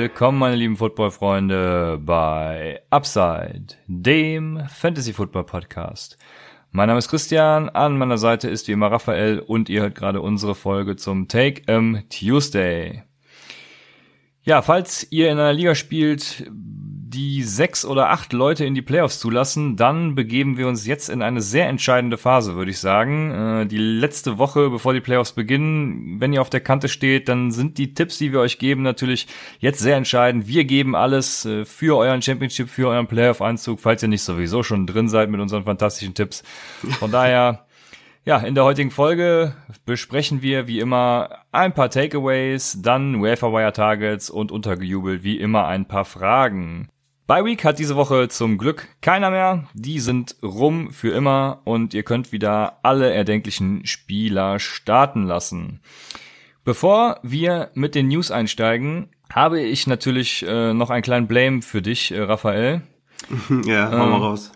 willkommen, meine lieben Football-Freunde, bei Upside, dem Fantasy-Football-Podcast. Mein Name ist Christian, an meiner Seite ist wie immer Raphael und ihr hört gerade unsere Folge zum Take em Tuesday. Ja, falls ihr in einer Liga spielt, die sechs oder acht Leute in die Playoffs zulassen, dann begeben wir uns jetzt in eine sehr entscheidende Phase, würde ich sagen. Äh, die letzte Woche, bevor die Playoffs beginnen, wenn ihr auf der Kante steht, dann sind die Tipps, die wir euch geben, natürlich jetzt sehr entscheidend. Wir geben alles äh, für euren Championship, für euren Playoff-Einzug, falls ihr nicht sowieso schon drin seid mit unseren fantastischen Tipps. Von daher ja, in der heutigen Folge besprechen wir wie immer ein paar Takeaways, dann Waferwire Targets und untergejubelt wie immer ein paar Fragen. Bye Week hat diese Woche zum Glück keiner mehr. Die sind rum für immer und ihr könnt wieder alle erdenklichen Spieler starten lassen. Bevor wir mit den News einsteigen, habe ich natürlich äh, noch einen kleinen Blame für dich, äh, Raphael. Ja, hau mal ähm, raus.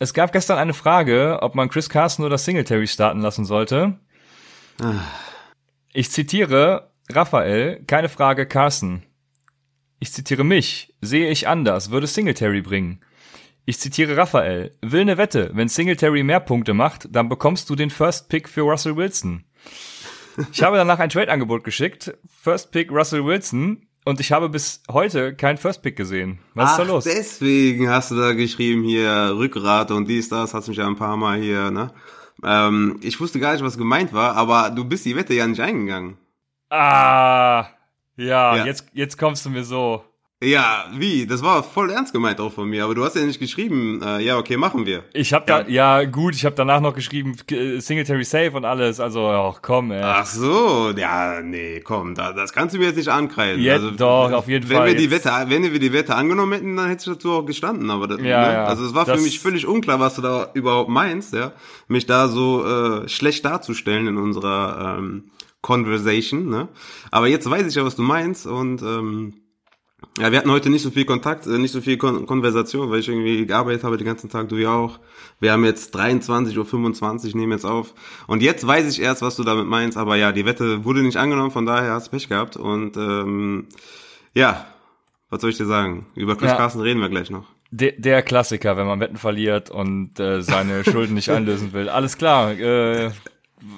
Es gab gestern eine Frage, ob man Chris Carson oder Singletary starten lassen sollte. Ah. Ich zitiere Raphael, keine Frage Carson. Ich zitiere mich, sehe ich anders, würde Singletary bringen. Ich zitiere Raphael, will ne Wette, wenn Singletary mehr Punkte macht, dann bekommst du den First Pick für Russell Wilson. Ich habe danach ein Trade-Angebot geschickt, First Pick Russell Wilson, und ich habe bis heute keinen First Pick gesehen. Was Ach, ist da los? deswegen hast du da geschrieben hier Rückgrat und dies, das, hast mich ja ein paar Mal hier, ne? Ähm, ich wusste gar nicht, was gemeint war, aber du bist die Wette ja nicht eingegangen. Ah, ja, ja. Jetzt, jetzt kommst du mir so. Ja, wie? Das war voll ernst gemeint auch von mir, aber du hast ja nicht geschrieben, äh, ja, okay, machen wir. Ich hab da, ja, gut, ich habe danach noch geschrieben, äh, Singletary Safe und alles, also, ach komm, ey. Ach so, ja, nee, komm, da, das kannst du mir jetzt nicht ankreiden. Jetzt also, doch, auf jeden wenn Fall. Wir die Wette, wenn wir die Wette angenommen hätten, dann hättest du dazu auch gestanden, aber das, ja, ne? ja, also es war für mich völlig unklar, was du da überhaupt meinst, ja, mich da so äh, schlecht darzustellen in unserer ähm, Conversation, ne? Aber jetzt weiß ich ja, was du meinst und ähm, ja, wir hatten heute nicht so viel Kontakt, äh, nicht so viel Kon Konversation, weil ich irgendwie gearbeitet habe den ganzen Tag, du ja auch. Wir haben jetzt 23.25 Uhr, nehmen jetzt auf. Und jetzt weiß ich erst, was du damit meinst, aber ja, die Wette wurde nicht angenommen, von daher hast du Pech gehabt. Und ähm, ja, was soll ich dir sagen? Über Chris ja. Carson reden wir gleich noch. Der, der Klassiker, wenn man Wetten verliert und äh, seine Schulden nicht einlösen will. Alles klar, äh,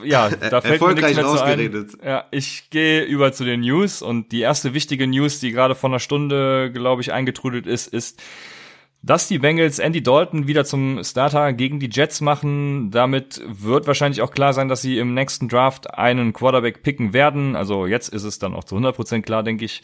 ja, da fällt mir nichts mehr zu ein. Ja, ich gehe über zu den News und die erste wichtige News, die gerade vor einer Stunde, glaube ich, eingetrudelt ist, ist, dass die Bengals Andy Dalton wieder zum Starter gegen die Jets machen. Damit wird wahrscheinlich auch klar sein, dass sie im nächsten Draft einen Quarterback picken werden. Also jetzt ist es dann auch zu 100% klar, denke ich.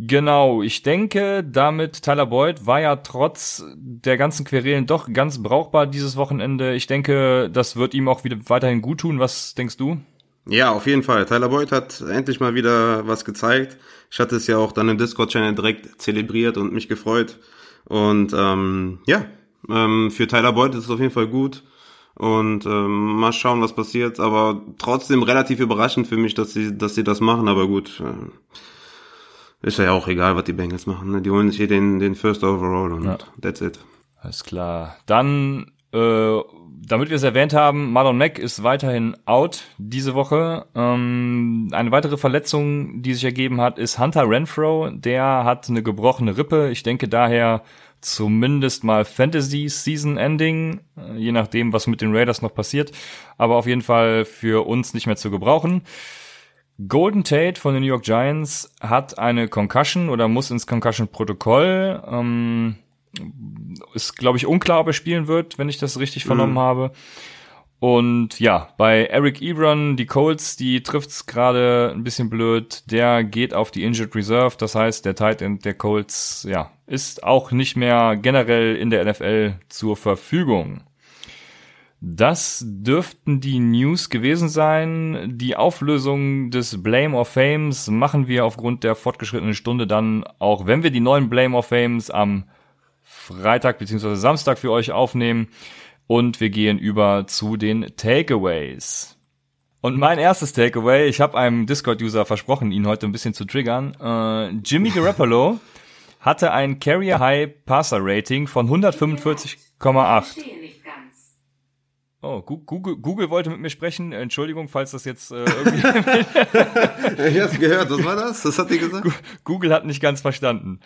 Genau, ich denke, damit Tyler Boyd war ja trotz der ganzen Querelen doch ganz brauchbar dieses Wochenende. Ich denke, das wird ihm auch wieder weiterhin gut tun. Was denkst du? Ja, auf jeden Fall. Tyler Boyd hat endlich mal wieder was gezeigt. Ich hatte es ja auch dann im Discord-Channel direkt zelebriert und mich gefreut. Und ähm, ja, ähm, für Tyler Boyd ist es auf jeden Fall gut. Und ähm, mal schauen, was passiert. Aber trotzdem relativ überraschend für mich, dass sie, dass sie das machen. Aber gut. Äh, ist ja auch egal, was die Bengals machen. Ne? Die holen sich hier den, den First Overall und ja. that's it. Alles klar. Dann, äh, damit wir es erwähnt haben, Marlon Mack ist weiterhin out diese Woche. Ähm, eine weitere Verletzung, die sich ergeben hat, ist Hunter Renfro. Der hat eine gebrochene Rippe. Ich denke daher zumindest mal Fantasy Season Ending, äh, je nachdem, was mit den Raiders noch passiert. Aber auf jeden Fall für uns nicht mehr zu gebrauchen. Golden Tate von den New York Giants hat eine Concussion oder muss ins Concussion-Protokoll. Ähm, ist, glaube ich, unklar, ob er spielen wird, wenn ich das richtig mhm. vernommen habe. Und ja, bei Eric Ebron, die Colts, die trifft's gerade ein bisschen blöd. Der geht auf die Injured Reserve. Das heißt, der Tight End der Colts, ja, ist auch nicht mehr generell in der NFL zur Verfügung. Das dürften die News gewesen sein. Die Auflösung des Blame of Fames machen wir aufgrund der fortgeschrittenen Stunde dann, auch wenn wir die neuen Blame of Fames am Freitag bzw. Samstag für euch aufnehmen. Und wir gehen über zu den Takeaways. Und mein erstes Takeaway, ich habe einem Discord-User versprochen, ihn heute ein bisschen zu triggern. Äh, Jimmy Garoppolo hatte ein Carrier High Passer Rating von 145,8. Oh, Google, Google wollte mit mir sprechen. Entschuldigung, falls das jetzt äh, irgendwie. ich hab's gehört. Was war das? Das hat die gesagt. Google hat nicht ganz verstanden.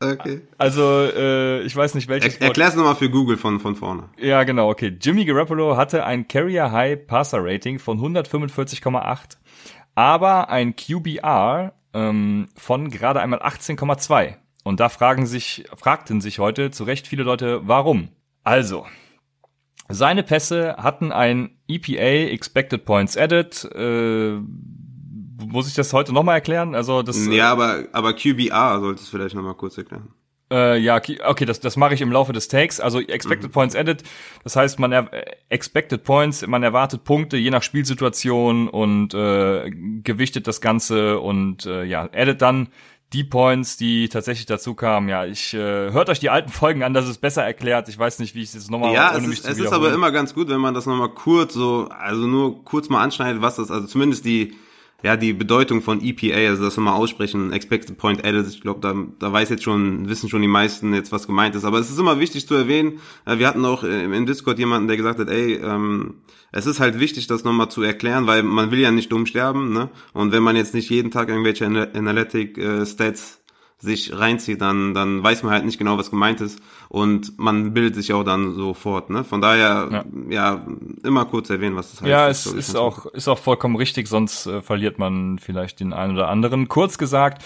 Okay. Also, äh, ich weiß nicht, welches. Er, erklär's nochmal für Google von, von vorne. Ja, genau, okay. Jimmy Garoppolo hatte ein Carrier High Passer Rating von 145,8, aber ein QBR ähm, von gerade einmal 18,2. Und da fragen sich, fragten sich heute zu Recht viele Leute, warum? Also, seine Pässe hatten ein EPA Expected Points Added. Äh, muss ich das heute nochmal erklären? Also das. Ja, aber aber QBR solltest du vielleicht nochmal kurz erklären. Äh, ja, okay, das, das mache ich im Laufe des Takes. Also Expected mhm. Points Added, das heißt, man er, Expected Points, man erwartet Punkte je nach Spielsituation und äh, gewichtet das Ganze und äh, ja, Added dann die Points, die tatsächlich dazu kamen, ja, ich äh, hört euch die alten Folgen an, das ist besser erklärt. Ich weiß nicht, wie ich es jetzt nochmal Ja, ohne es, ist, es ist aber immer ganz gut, wenn man das nochmal kurz so, also nur kurz mal anschneidet, was das, also zumindest die ja, die Bedeutung von EPA, also das wir mal aussprechen, Expected Point Added, ich glaube, da, da weiß jetzt schon, wissen schon die meisten jetzt, was gemeint ist. Aber es ist immer wichtig zu erwähnen, äh, wir hatten auch im Discord jemanden, der gesagt hat, ey, ähm, es ist halt wichtig, das nochmal zu erklären, weil man will ja nicht dumm sterben, ne? Und wenn man jetzt nicht jeden Tag irgendwelche Analytic äh, sich reinzieht, dann, dann weiß man halt nicht genau, was gemeint ist und man bildet sich auch dann sofort. Ne? Von daher, ja. ja, immer kurz erwähnen, was das heißt. Ja, es ist auch, ist auch vollkommen richtig, sonst äh, verliert man vielleicht den einen oder anderen. Kurz gesagt,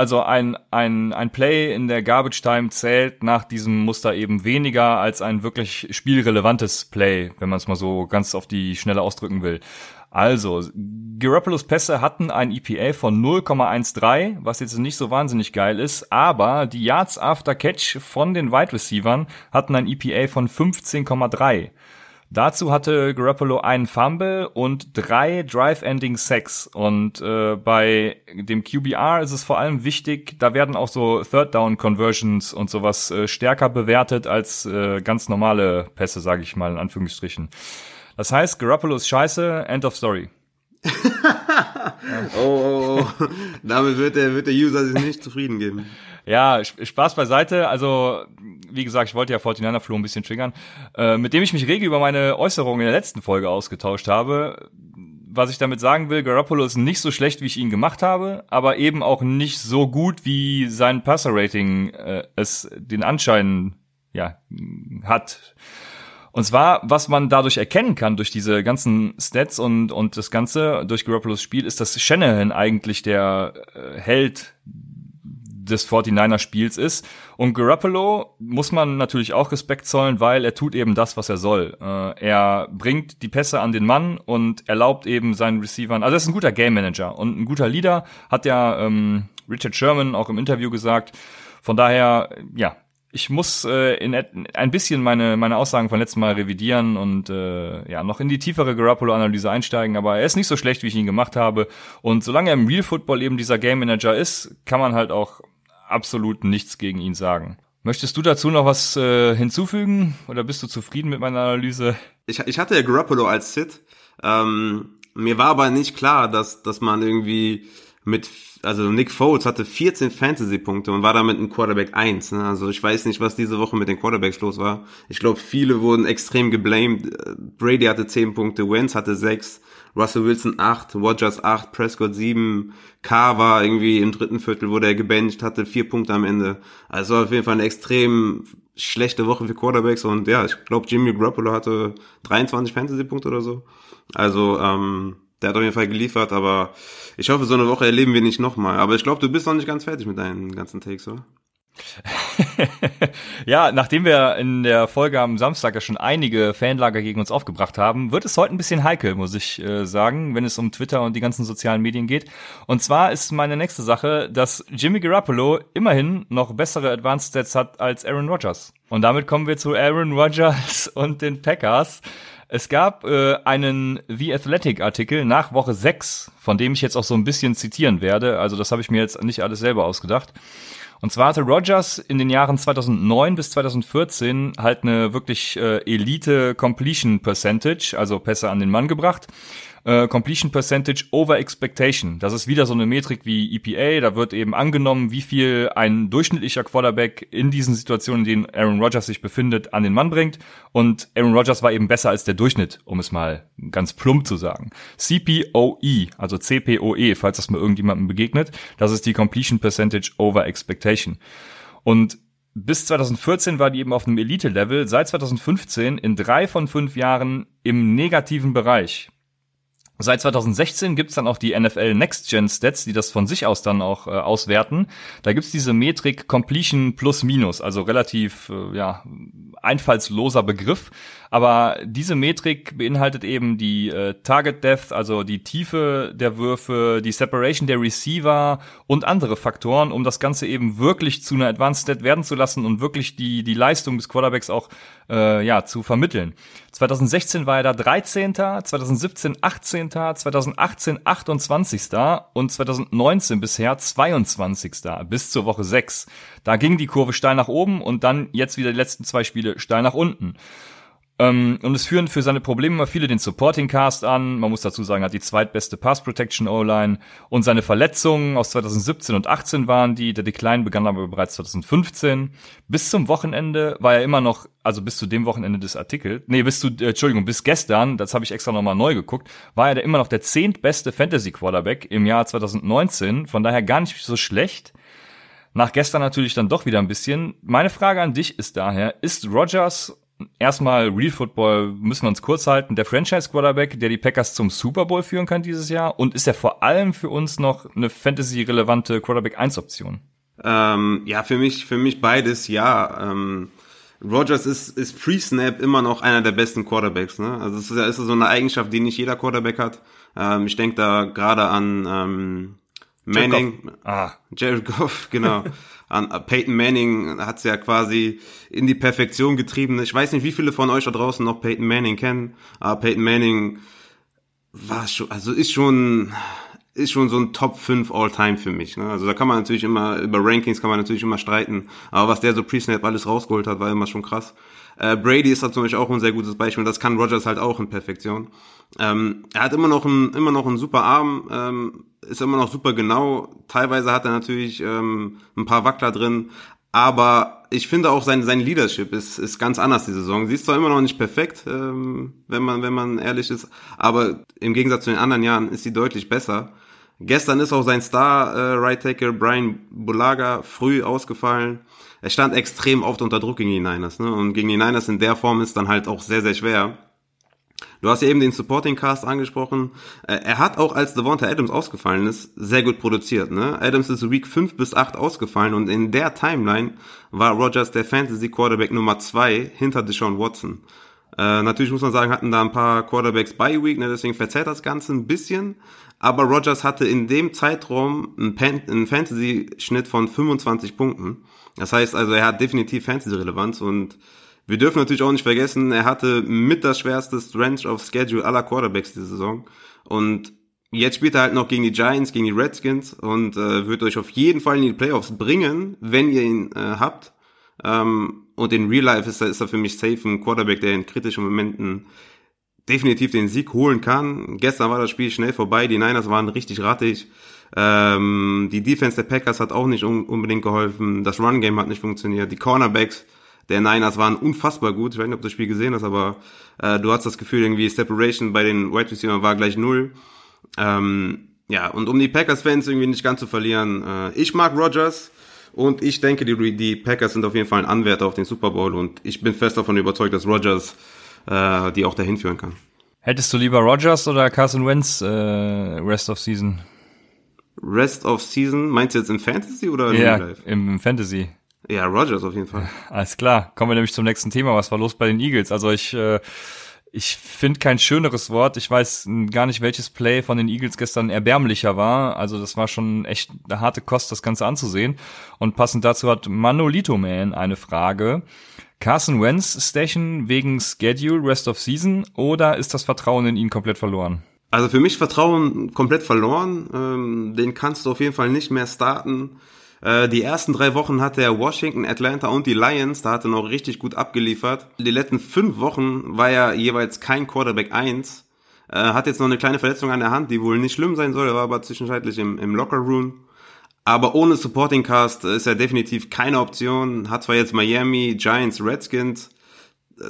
also ein, ein, ein Play in der Garbage Time zählt nach diesem Muster eben weniger als ein wirklich spielrelevantes Play, wenn man es mal so ganz auf die Schnelle ausdrücken will. Also, Garoppolo's Pässe hatten ein EPA von 0,13, was jetzt nicht so wahnsinnig geil ist, aber die Yards after Catch von den Wide Receivers hatten ein EPA von 15,3. Dazu hatte Garoppolo einen Fumble und drei Drive-Ending Sacks. Und äh, bei dem QBR ist es vor allem wichtig, da werden auch so Third-Down-Conversions und sowas äh, stärker bewertet als äh, ganz normale Pässe, sage ich mal in Anführungsstrichen. Das heißt, Garoppolo ist scheiße, end of story. oh, oh, oh. Damit wird der, wird der User sich nicht zufrieden geben. Ja, Spaß beiseite. Also, wie gesagt, ich wollte ja 49 Flo ein bisschen triggern. Äh, mit dem ich mich rege über meine Äußerungen in der letzten Folge ausgetauscht habe. Was ich damit sagen will, Garoppolo ist nicht so schlecht, wie ich ihn gemacht habe, aber eben auch nicht so gut, wie sein Passer-Rating äh, es den Anschein ja, hat. Und zwar, was man dadurch erkennen kann, durch diese ganzen Stats und, und das Ganze, durch Garoppolo's Spiel, ist, dass Shanahan eigentlich der äh, Held des 49er Spiels ist. Und Garoppolo muss man natürlich auch Respekt zollen, weil er tut eben das, was er soll. Äh, er bringt die Pässe an den Mann und erlaubt eben seinen Receivern, also er ist ein guter Game Manager und ein guter Leader, hat ja ähm, Richard Sherman auch im Interview gesagt. Von daher, ja, ich muss äh, in ein bisschen meine meine Aussagen von letztem Mal revidieren und äh, ja noch in die tiefere Garoppolo-Analyse einsteigen. Aber er ist nicht so schlecht, wie ich ihn gemacht habe. Und solange er im Real Football eben dieser Game Manager ist, kann man halt auch absolut nichts gegen ihn sagen. Möchtest du dazu noch was äh, hinzufügen oder bist du zufrieden mit meiner Analyse? Ich, ich hatte ja Garoppolo als Sit. Ähm, mir war aber nicht klar, dass dass man irgendwie mit also Nick Foles hatte 14 Fantasy-Punkte und war damit ein Quarterback 1. Ne? Also ich weiß nicht, was diese Woche mit den Quarterbacks los war. Ich glaube, viele wurden extrem geblamed. Brady hatte 10 Punkte, Wentz hatte 6, Russell Wilson 8, Rogers 8, Prescott 7, Carr war irgendwie im dritten Viertel, wurde er gebencht, hatte 4 Punkte am Ende. Also auf jeden Fall eine extrem schlechte Woche für Quarterbacks und ja, ich glaube, Jimmy Garoppolo hatte 23 Fantasy-Punkte oder so. Also ähm, der hat auf jeden Fall geliefert, aber ich hoffe, so eine Woche erleben wir nicht nochmal. Aber ich glaube, du bist noch nicht ganz fertig mit deinen ganzen Takes, oder? ja, nachdem wir in der Folge am Samstag ja schon einige Fanlager gegen uns aufgebracht haben, wird es heute ein bisschen heikel, muss ich äh, sagen, wenn es um Twitter und die ganzen sozialen Medien geht. Und zwar ist meine nächste Sache, dass Jimmy Garoppolo immerhin noch bessere Advanced Stats hat als Aaron Rodgers. Und damit kommen wir zu Aaron Rodgers und den Packers. Es gab äh, einen The Athletic Artikel nach Woche 6, von dem ich jetzt auch so ein bisschen zitieren werde. Also das habe ich mir jetzt nicht alles selber ausgedacht. Und zwar hatte Rogers in den Jahren 2009 bis 2014 halt eine wirklich äh, Elite Completion Percentage, also Pässe an den Mann gebracht. Äh, Completion Percentage over Expectation. Das ist wieder so eine Metrik wie EPA. Da wird eben angenommen, wie viel ein durchschnittlicher Quarterback in diesen Situationen, in denen Aaron Rodgers sich befindet, an den Mann bringt. Und Aaron Rodgers war eben besser als der Durchschnitt, um es mal ganz plump zu sagen. CPOE, also CPOE, falls das mal irgendjemandem begegnet, das ist die Completion Percentage over Expectation. Und bis 2014 war die eben auf einem Elite-Level, seit 2015 in drei von fünf Jahren im negativen Bereich. Seit 2016 gibt's dann auch die NFL Next Gen Stats, die das von sich aus dann auch äh, auswerten. Da gibt's diese Metrik Completion plus minus, also relativ äh, ja, einfallsloser Begriff. Aber diese Metrik beinhaltet eben die äh, Target Depth, also die Tiefe der Würfe, die Separation der Receiver und andere Faktoren, um das Ganze eben wirklich zu einer Advanced Stat werden zu lassen und wirklich die, die Leistung des Quarterbacks auch äh, ja, zu vermitteln. 2016 war er da 13., 2017 18., 2018 28. und 2019 bisher 22. bis zur Woche 6. Da ging die Kurve steil nach oben und dann jetzt wieder die letzten zwei Spiele steil nach unten. Ähm, und es führen für seine Probleme immer viele den Supporting Cast an. Man muss dazu sagen, hat die zweitbeste Pass Protection O-Line. Und seine Verletzungen aus 2017 und 18 waren die. Der Decline begann aber bereits 2015. Bis zum Wochenende war er immer noch, also bis zu dem Wochenende des Artikels, nee, bis zu, äh, Entschuldigung, bis gestern, das habe ich extra nochmal neu geguckt, war er immer noch der zehntbeste Fantasy Quarterback im Jahr 2019. Von daher gar nicht so schlecht. Nach gestern natürlich dann doch wieder ein bisschen. Meine Frage an dich ist daher, ist Rogers erstmal Real Football müssen wir uns kurz halten. Der Franchise Quarterback, der die Packers zum Super Bowl führen kann dieses Jahr und ist er vor allem für uns noch eine Fantasy relevante Quarterback 1 Option? Ähm, ja, für mich, für mich beides ja. Ähm, Rogers ist, ist pre-Snap immer noch einer der besten Quarterbacks. Ne? Also es ist, ist so eine Eigenschaft, die nicht jeder Quarterback hat. Ähm, ich denke da gerade an ähm, Manning, Jared Goff. Ah. Jared Goff, genau. an Peyton Manning hat's ja quasi in die Perfektion getrieben. Ich weiß nicht, wie viele von euch da draußen noch Peyton Manning kennen, aber Peyton Manning war schon, also ist schon, ist schon so ein Top 5 All-Time für mich. Ne? Also da kann man natürlich immer, über Rankings kann man natürlich immer streiten, aber was der so pre-snap alles rausgeholt hat, war immer schon krass. Äh, Brady ist da zum Beispiel auch ein sehr gutes Beispiel. Das kann Rogers halt auch in Perfektion. Ähm, er hat immer noch einen, immer noch einen super Arm, ähm, ist immer noch super genau. Teilweise hat er natürlich ähm, ein paar Wackler drin, aber ich finde auch sein, sein Leadership ist, ist ganz anders die Saison. Sie ist zwar immer noch nicht perfekt, ähm, wenn man, wenn man ehrlich ist, aber im Gegensatz zu den anderen Jahren ist sie deutlich besser. Gestern ist auch sein Star äh, Right Tackle Brian Bulaga früh ausgefallen. Er stand extrem oft unter Druck gegen die Niners, ne? Und gegen die Niners in der Form ist dann halt auch sehr, sehr schwer. Du hast ja eben den Supporting Cast angesprochen. Äh, er hat auch, als Devonta Adams ausgefallen ist, sehr gut produziert. Ne? Adams ist Week 5 bis 8 ausgefallen und in der Timeline war Rogers der Fantasy Quarterback Nummer 2 hinter Deshaun Watson. Äh, natürlich muss man sagen, hatten da ein paar Quarterbacks bei Week, ne? deswegen verzerrt das Ganze ein bisschen. Aber Rogers hatte in dem Zeitraum einen, einen Fantasy-Schnitt von 25 Punkten. Das heißt also, er hat definitiv Fantasy-Relevanz und wir dürfen natürlich auch nicht vergessen, er hatte mit das schwerste Strength of Schedule aller Quarterbacks diese Saison. Und jetzt spielt er halt noch gegen die Giants, gegen die Redskins und äh, wird euch auf jeden Fall in die Playoffs bringen, wenn ihr ihn äh, habt. Ähm, und in Real Life ist er, ist er für mich safe ein Quarterback, der in kritischen Momenten definitiv den Sieg holen kann. Gestern war das Spiel schnell vorbei, die Niners waren richtig rattig. Ähm, die Defense der Packers hat auch nicht un unbedingt geholfen. Das Run Game hat nicht funktioniert. Die Cornerbacks der Niners waren unfassbar gut. Ich weiß nicht, ob du das Spiel gesehen hast, aber äh, du hast das Gefühl, irgendwie Separation bei den Wide Receivers war gleich null. Ähm, ja, und um die Packers-Fans irgendwie nicht ganz zu verlieren, äh, ich mag Rogers und ich denke, die, die Packers sind auf jeden Fall ein Anwärter auf den Super Bowl und ich bin fest davon überzeugt, dass Rogers äh, die auch dahin führen kann. Hättest du lieber Rogers oder Carson Wentz äh, Rest of Season? Rest of Season? Meinst du jetzt in Fantasy oder in ja, Real Life? Im, im Fantasy. Ja, Rogers auf jeden Fall. Alles klar. Kommen wir nämlich zum nächsten Thema. Was war los bei den Eagles? Also ich, äh, ich finde kein schöneres Wort. Ich weiß gar nicht, welches Play von den Eagles gestern erbärmlicher war. Also das war schon echt eine harte Kost, das Ganze anzusehen. Und passend dazu hat Manolito Man eine Frage. Carson Wentz Station wegen Schedule, Rest of Season oder ist das Vertrauen in ihn komplett verloren? Also für mich Vertrauen komplett verloren. Ähm, den kannst du auf jeden Fall nicht mehr starten. Äh, die ersten drei Wochen hatte er Washington, Atlanta und die Lions, da hat er noch richtig gut abgeliefert. Die letzten fünf Wochen war er jeweils kein Quarterback 1. Äh, hat jetzt noch eine kleine Verletzung an der Hand, die wohl nicht schlimm sein soll, er war aber zwischenzeitlich im, im Locker Room. Aber ohne Supporting Cast ist er definitiv keine Option. Hat zwar jetzt Miami, Giants, Redskins,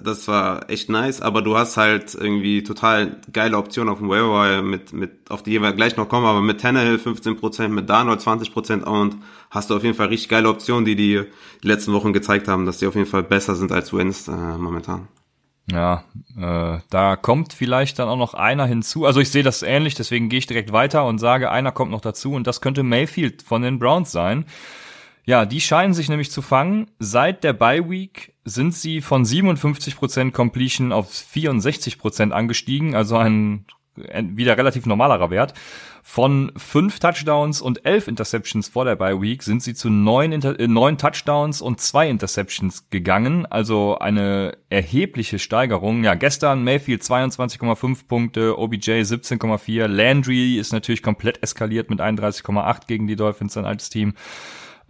das war echt nice, aber du hast halt irgendwie total geile Optionen auf dem Waiver mit, mit, auf die wir gleich noch kommen, aber mit Tannehill 15%, mit Darnold 20% und hast du auf jeden Fall richtig geile Optionen, die die, die letzten Wochen gezeigt haben, dass die auf jeden Fall besser sind als Wins äh, momentan. Ja, äh, da kommt vielleicht dann auch noch einer hinzu. Also ich sehe das ähnlich, deswegen gehe ich direkt weiter und sage, einer kommt noch dazu und das könnte Mayfield von den Browns sein. Ja, die scheinen sich nämlich zu fangen. Seit der Bye Week sind sie von 57% Completion auf 64% angestiegen, also ein wieder relativ normalerer Wert. Von fünf Touchdowns und elf Interceptions vor der Bye Week sind sie zu neun, Inter äh, neun Touchdowns und zwei Interceptions gegangen. Also eine erhebliche Steigerung. Ja, gestern Mayfield 22,5 Punkte, OBJ 17,4. Landry ist natürlich komplett eskaliert mit 31,8 gegen die Dolphins, ein altes Team.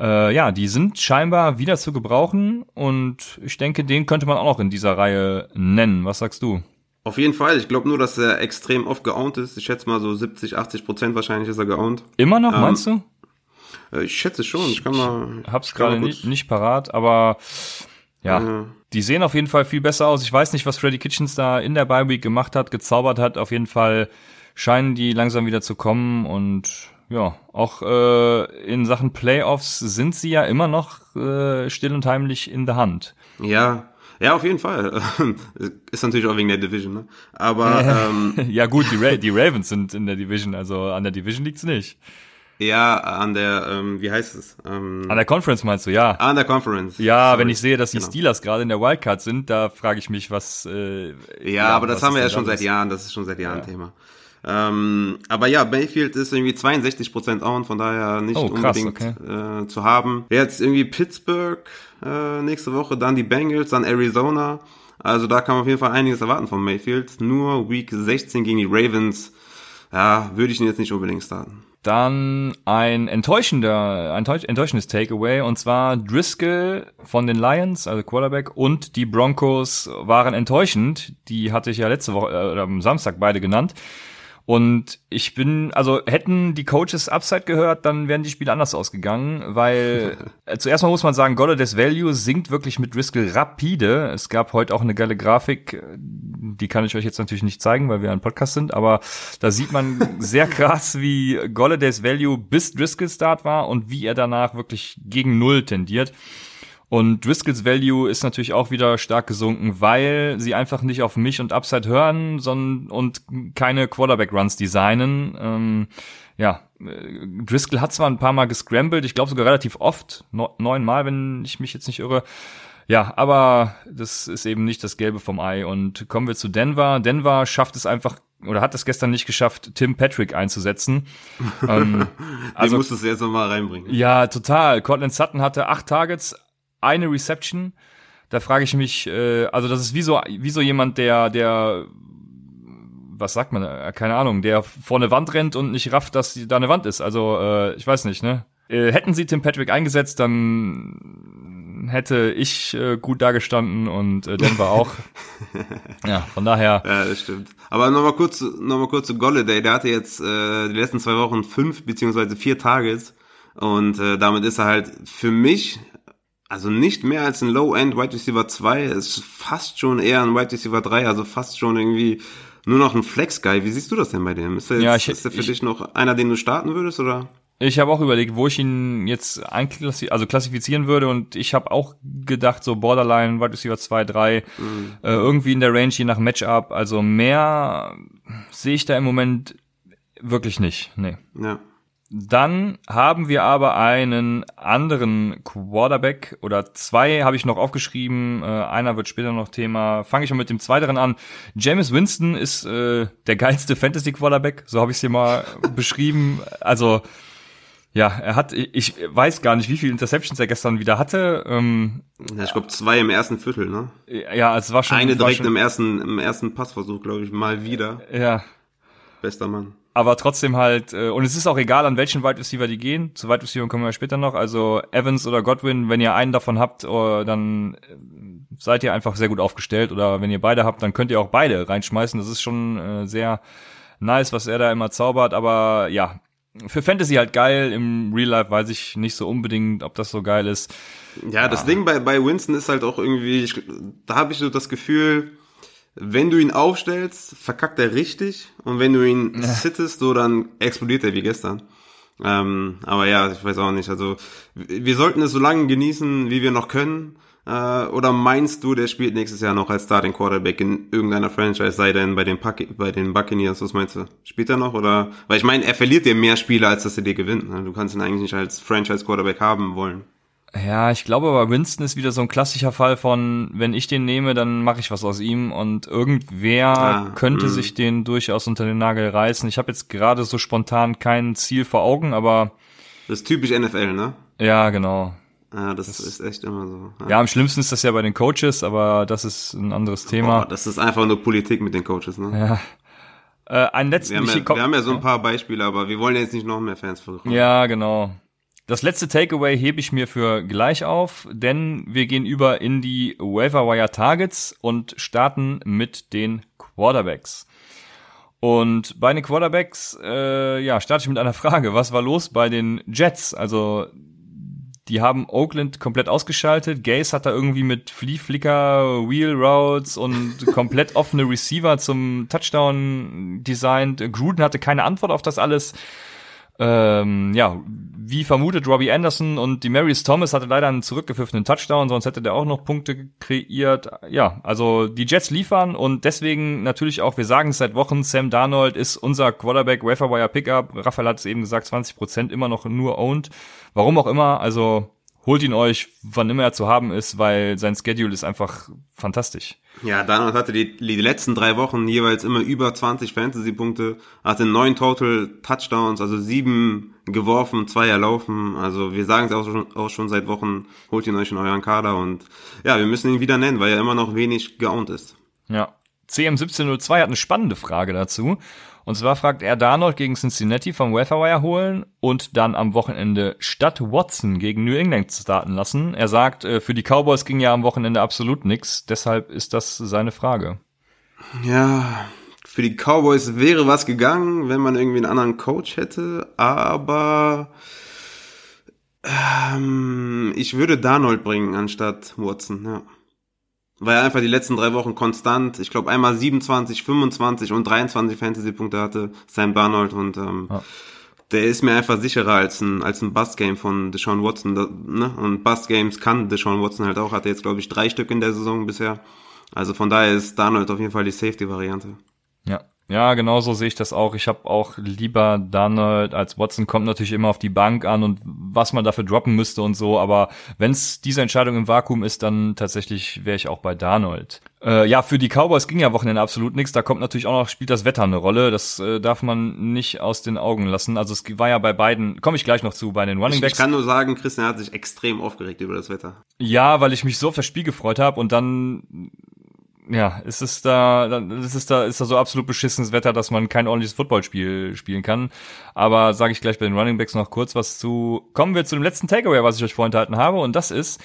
Äh, ja, die sind scheinbar wieder zu gebrauchen und ich denke, den könnte man auch noch in dieser Reihe nennen. Was sagst du? Auf jeden Fall. Ich glaube nur, dass er extrem oft geowned ist. Ich schätze mal so 70, 80 Prozent wahrscheinlich ist er geowned. Immer noch, ähm, meinst du? Äh, ich schätze schon. Ich kann mal. Hab's gerade nicht, nicht parat, aber ja, ja, die sehen auf jeden Fall viel besser aus. Ich weiß nicht, was Freddy Kitchens da in der Bye Week gemacht hat, gezaubert hat. Auf jeden Fall scheinen die langsam wieder zu kommen und ja, auch äh, in Sachen Playoffs sind sie ja immer noch äh, still und heimlich in der Hand. Ja, ja, auf jeden Fall. Ist natürlich auch wegen der Division, ne? Aber ähm, ja gut, die, Ra die Ravens sind in der Division, also an der Division liegt's nicht. Ja, an der, ähm, wie heißt es? Ähm, an der Conference meinst du, ja. An der Conference. Ja, Sorry. wenn ich sehe, dass die genau. Steelers gerade in der Wildcard sind, da frage ich mich, was. Äh, ja, ja, aber das haben wir ja schon seit Jahren. Das ist schon seit Jahren ja. Thema. Ähm, aber ja, Mayfield ist irgendwie 62% own, von daher nicht oh, krass, unbedingt okay. äh, zu haben. Jetzt irgendwie Pittsburgh äh, nächste Woche, dann die Bengals, dann Arizona. Also da kann man auf jeden Fall einiges erwarten von Mayfield. Nur Week 16 gegen die Ravens, ja, würde ich ihn jetzt nicht unbedingt starten. Dann ein enttäuschender, ein enttäuschendes Takeaway und zwar Driscoll von den Lions, also Quarterback, und die Broncos waren enttäuschend. Die hatte ich ja letzte Woche äh, am Samstag beide genannt. Und ich bin, also hätten die Coaches Upside gehört, dann wären die Spiele anders ausgegangen, weil äh, zuerst mal muss man sagen, Golladay Value sinkt wirklich mit Driscoll rapide. Es gab heute auch eine geile Grafik, die kann ich euch jetzt natürlich nicht zeigen, weil wir ein Podcast sind, aber da sieht man sehr krass, wie Golladay's Value bis Driscoll Start war und wie er danach wirklich gegen Null tendiert. Und Driscolls Value ist natürlich auch wieder stark gesunken, weil sie einfach nicht auf mich und Upside hören, sondern und keine Quarterback Runs designen. Ähm, ja, äh, Driscoll hat zwar ein paar Mal gescrambled, ich glaube sogar relativ oft, neun Mal, wenn ich mich jetzt nicht irre. Ja, aber das ist eben nicht das Gelbe vom Ei. Und kommen wir zu Denver. Denver schafft es einfach oder hat es gestern nicht geschafft, Tim Patrick einzusetzen. ähm, also musstest du jetzt nochmal reinbringen. Ja, total. Cortland Sutton hatte acht Targets, eine Reception. Da frage ich mich, äh, also das ist wie so, wie so jemand, der, der, was sagt man, äh, keine Ahnung, der vor eine Wand rennt und nicht rafft, dass da eine Wand ist. Also, äh, ich weiß nicht, ne? Äh, hätten sie Tim Patrick eingesetzt, dann hätte ich äh, gut dagestanden und äh, Denver auch. ja, von daher. Ja, das stimmt. Aber nochmal kurz, noch mal kurz zu Golladay. Der hatte jetzt äh, die letzten zwei Wochen fünf beziehungsweise vier Targets. Und äh, damit ist er halt für mich also nicht mehr als ein Low-End Wide Receiver 2, ist fast schon eher ein Wide Receiver 3, also fast schon irgendwie nur noch ein Flex-Guy. Wie siehst du das denn bei dem? Ist der, jetzt, ja, ich, ist der für ich, dich noch einer, den du starten würdest, oder? Ich habe auch überlegt, wo ich ihn jetzt einklassi also klassifizieren würde und ich habe auch gedacht, so Borderline, Wide Receiver 2, 3, mhm. äh, irgendwie in der Range, je nach Matchup. Also mehr sehe ich da im Moment wirklich nicht. Nee. Ja. Dann haben wir aber einen anderen Quarterback oder zwei habe ich noch aufgeschrieben. Äh, einer wird später noch Thema. Fange ich mal mit dem zweiteren an. James Winston ist äh, der geilste Fantasy Quarterback, so habe ich es hier mal beschrieben. Also ja, er hat, ich weiß gar nicht, wie viele Interceptions er gestern wieder hatte. Ähm, ja, ich glaube zwei im ersten Viertel, ne? Ja, es war schon. Eine direkt schon, im ersten, im ersten Passversuch, glaube ich, mal wieder. Ja. Bester Mann. Aber trotzdem halt, äh, und es ist auch egal, an welchen Wide Receiver die gehen. Zu Wide Receiver kommen wir später noch. Also Evans oder Godwin, wenn ihr einen davon habt, oh, dann äh, seid ihr einfach sehr gut aufgestellt. Oder wenn ihr beide habt, dann könnt ihr auch beide reinschmeißen. Das ist schon äh, sehr nice, was er da immer zaubert. Aber ja, für Fantasy halt geil. Im Real Life weiß ich nicht so unbedingt, ob das so geil ist. Ja, das Ding bei, bei Winston ist halt auch irgendwie, ich, da habe ich so das Gefühl, wenn du ihn aufstellst, verkackt er richtig. Und wenn du ihn sittest, so dann explodiert er wie gestern. Ähm, aber ja, ich weiß auch nicht. Also wir sollten es so lange genießen, wie wir noch können. Äh, oder meinst du, der spielt nächstes Jahr noch als Starting Quarterback in irgendeiner Franchise, sei denn bei den, Pack bei den Buccaneers? Was meinst du? Spielt er noch? Oder? Weil ich meine, er verliert dir mehr Spiele, als dass er dir gewinnt. Ne? Du kannst ihn eigentlich nicht als Franchise Quarterback haben wollen. Ja, ich glaube aber Winston ist wieder so ein klassischer Fall von, wenn ich den nehme, dann mache ich was aus ihm und irgendwer ah, könnte mh. sich den durchaus unter den Nagel reißen. Ich habe jetzt gerade so spontan kein Ziel vor Augen, aber das ist typisch NFL, ne? Ja, genau. Ja, das, das ist echt immer so. Ja. ja. am schlimmsten ist das ja bei den Coaches, aber das ist ein anderes Thema. Boah, das ist einfach nur Politik mit den Coaches, ne? Ja. Äh, ein letzten. Wir haben, ja, wir haben ja so ein paar Beispiele, aber wir wollen jetzt nicht noch mehr Fans versuchen. Ja, genau. Das letzte Takeaway hebe ich mir für gleich auf, denn wir gehen über in die Waiver Targets und starten mit den Quarterbacks. Und bei den Quarterbacks, äh, ja, starte ich mit einer Frage. Was war los bei den Jets? Also, die haben Oakland komplett ausgeschaltet. Gaze hat da irgendwie mit Flea Flicker, Wheel Routes und komplett offene Receiver zum Touchdown designt. Gruden hatte keine Antwort auf das alles ähm, ja, wie vermutet, Robbie Anderson und die Marys Thomas hatte leider einen zurückgepfiffenen Touchdown, sonst hätte der auch noch Punkte kreiert. Ja, also die Jets liefern und deswegen natürlich auch, wir sagen es seit Wochen, Sam Darnold ist unser Quarterback Waferwire Pickup. Raphael hat es eben gesagt, 20 Prozent immer noch nur owned. Warum auch immer, also holt ihn euch, wann immer er zu haben ist, weil sein Schedule ist einfach fantastisch. Ja, Donald hatte die, die letzten drei Wochen jeweils immer über 20 Fantasy-Punkte, hatte neun Total Touchdowns, also sieben geworfen, zwei erlaufen. Also wir sagen es auch schon, auch schon seit Wochen, holt ihn euch in euren Kader und ja, wir müssen ihn wieder nennen, weil er immer noch wenig geowned ist. Ja. CM1702 hat eine spannende Frage dazu. Und zwar fragt er Darnold gegen Cincinnati vom Weatherwire holen und dann am Wochenende statt Watson gegen New England starten lassen. Er sagt, äh, für die Cowboys ging ja am Wochenende absolut nichts, deshalb ist das seine Frage. Ja, für die Cowboys wäre was gegangen, wenn man irgendwie einen anderen Coach hätte, aber ähm, ich würde Darnold bringen anstatt Watson, ja weil er einfach die letzten drei Wochen konstant, ich glaube einmal 27, 25 und 23 Fantasy-Punkte hatte, Sam Barnold und ähm, ja. der ist mir einfach sicherer als ein, als ein Bust-Game von Deshaun Watson. Da, ne? Und Bust-Games kann Deshaun Watson halt auch, hat er jetzt glaube ich drei Stück in der Saison bisher. Also von daher ist Darnold auf jeden Fall die Safety-Variante. Ja, ja, genau so sehe ich das auch. Ich habe auch lieber Donald als Watson. Kommt natürlich immer auf die Bank an und was man dafür droppen müsste und so. Aber wenn es diese Entscheidung im Vakuum ist, dann tatsächlich wäre ich auch bei Darnold. Äh, ja, für die Cowboys ging ja Wochenende absolut nichts. Da kommt natürlich auch noch, spielt das Wetter eine Rolle. Das äh, darf man nicht aus den Augen lassen. Also es war ja bei beiden, komme ich gleich noch zu, bei den Running Backs. Ich, ich kann nur sagen, Christian hat sich extrem aufgeregt über das Wetter. Ja, weil ich mich so auf das Spiel gefreut habe und dann ja, ist es da, ist es da, ist da so absolut beschissenes Wetter, dass man kein ordentliches Footballspiel spielen kann. Aber sage ich gleich bei den Running Backs noch kurz was zu. Kommen wir zu dem letzten Takeaway, was ich euch vorenthalten habe, und das ist,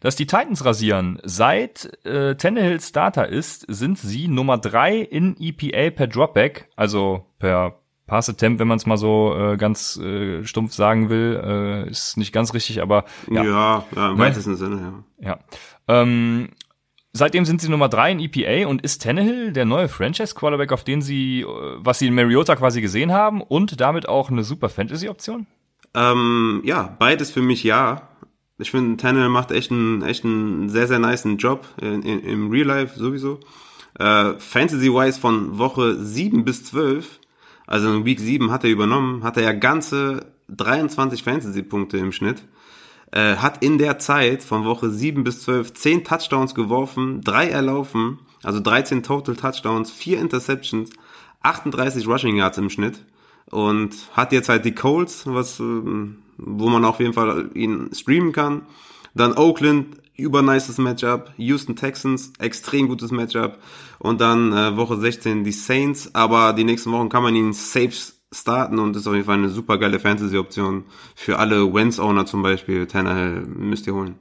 dass die Titans rasieren. Seit äh, Tannehill Starter ist, sind sie Nummer drei in EPA per Dropback, also per Pass Attempt, wenn man es mal so äh, ganz äh, stumpf sagen will, äh, ist nicht ganz richtig, aber ja, ja, ja im ne? weitesten Sinne, ja. Ja. Ähm, Seitdem sind sie Nummer drei in EPA und ist Tannehill der neue Franchise-Quarterback, auf den sie, äh, was sie in Mariota quasi gesehen haben und damit auch eine super Fantasy-Option? Ähm, ja, beides für mich ja. Ich finde, Tannehill macht echt einen, echt einen sehr, sehr niceen Job in, in, im Real Life sowieso. Äh, Fantasy-wise von Woche 7 bis 12, also in Week 7 hat er übernommen, hat er ja ganze 23 Fantasy-Punkte im Schnitt äh, hat in der Zeit von Woche 7 bis 12 10 Touchdowns geworfen, 3 erlaufen, also 13 Total Touchdowns, 4 Interceptions, 38 Rushing Yards im Schnitt und hat jetzt halt die Colts, was, äh, wo man auf jeden Fall ihn streamen kann. Dann Oakland, übernices Matchup. Houston Texans, extrem gutes Matchup. Und dann äh, Woche 16 die Saints, aber die nächsten Wochen kann man ihn safe starten und ist auf jeden Fall eine super geile Fantasy-Option für alle Wentz-Owner zum Beispiel. Tannehill müsst ihr holen.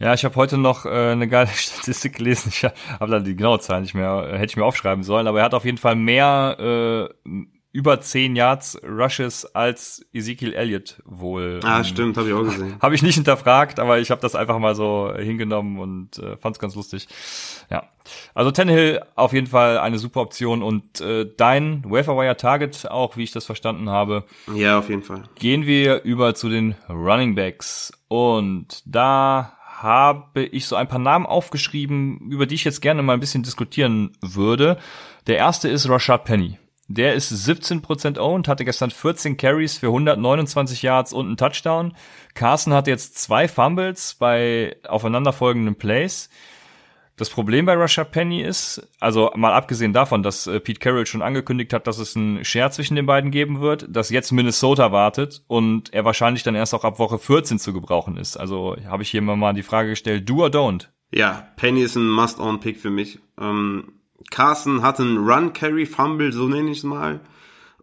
Ja, ich habe heute noch äh, eine geile Statistik gelesen. Ich habe da die genaue Zahl nicht mehr, hätte ich mir aufschreiben sollen, aber er hat auf jeden Fall mehr äh, über 10 Yards Rushes als Ezekiel Elliott wohl. Ah, ähm, stimmt, habe ich auch gesehen. habe ich nicht hinterfragt, aber ich habe das einfach mal so hingenommen und äh, fand es ganz lustig. Ja. Also Tannehill auf jeden Fall eine super Option und äh, dein Waferwire Target auch, wie ich das verstanden habe. Ja, auf jeden Fall. Gehen wir über zu den Running Backs und da habe ich so ein paar Namen aufgeschrieben, über die ich jetzt gerne mal ein bisschen diskutieren würde. Der erste ist Rashad Penny. Der ist 17% owned, hatte gestern 14 Carries für 129 Yards und einen Touchdown. Carson hat jetzt zwei Fumbles bei aufeinanderfolgenden Plays. Das Problem bei Russia Penny ist, also mal abgesehen davon, dass äh, Pete Carroll schon angekündigt hat, dass es einen Share zwischen den beiden geben wird, dass jetzt Minnesota wartet und er wahrscheinlich dann erst auch ab Woche 14 zu gebrauchen ist. Also habe ich hier mal die Frage gestellt, do or don't? Ja, Penny ist ein Must-on-Pick für mich. Ähm, Carson hat einen Run-Carry-Fumble, so nenne ich es mal,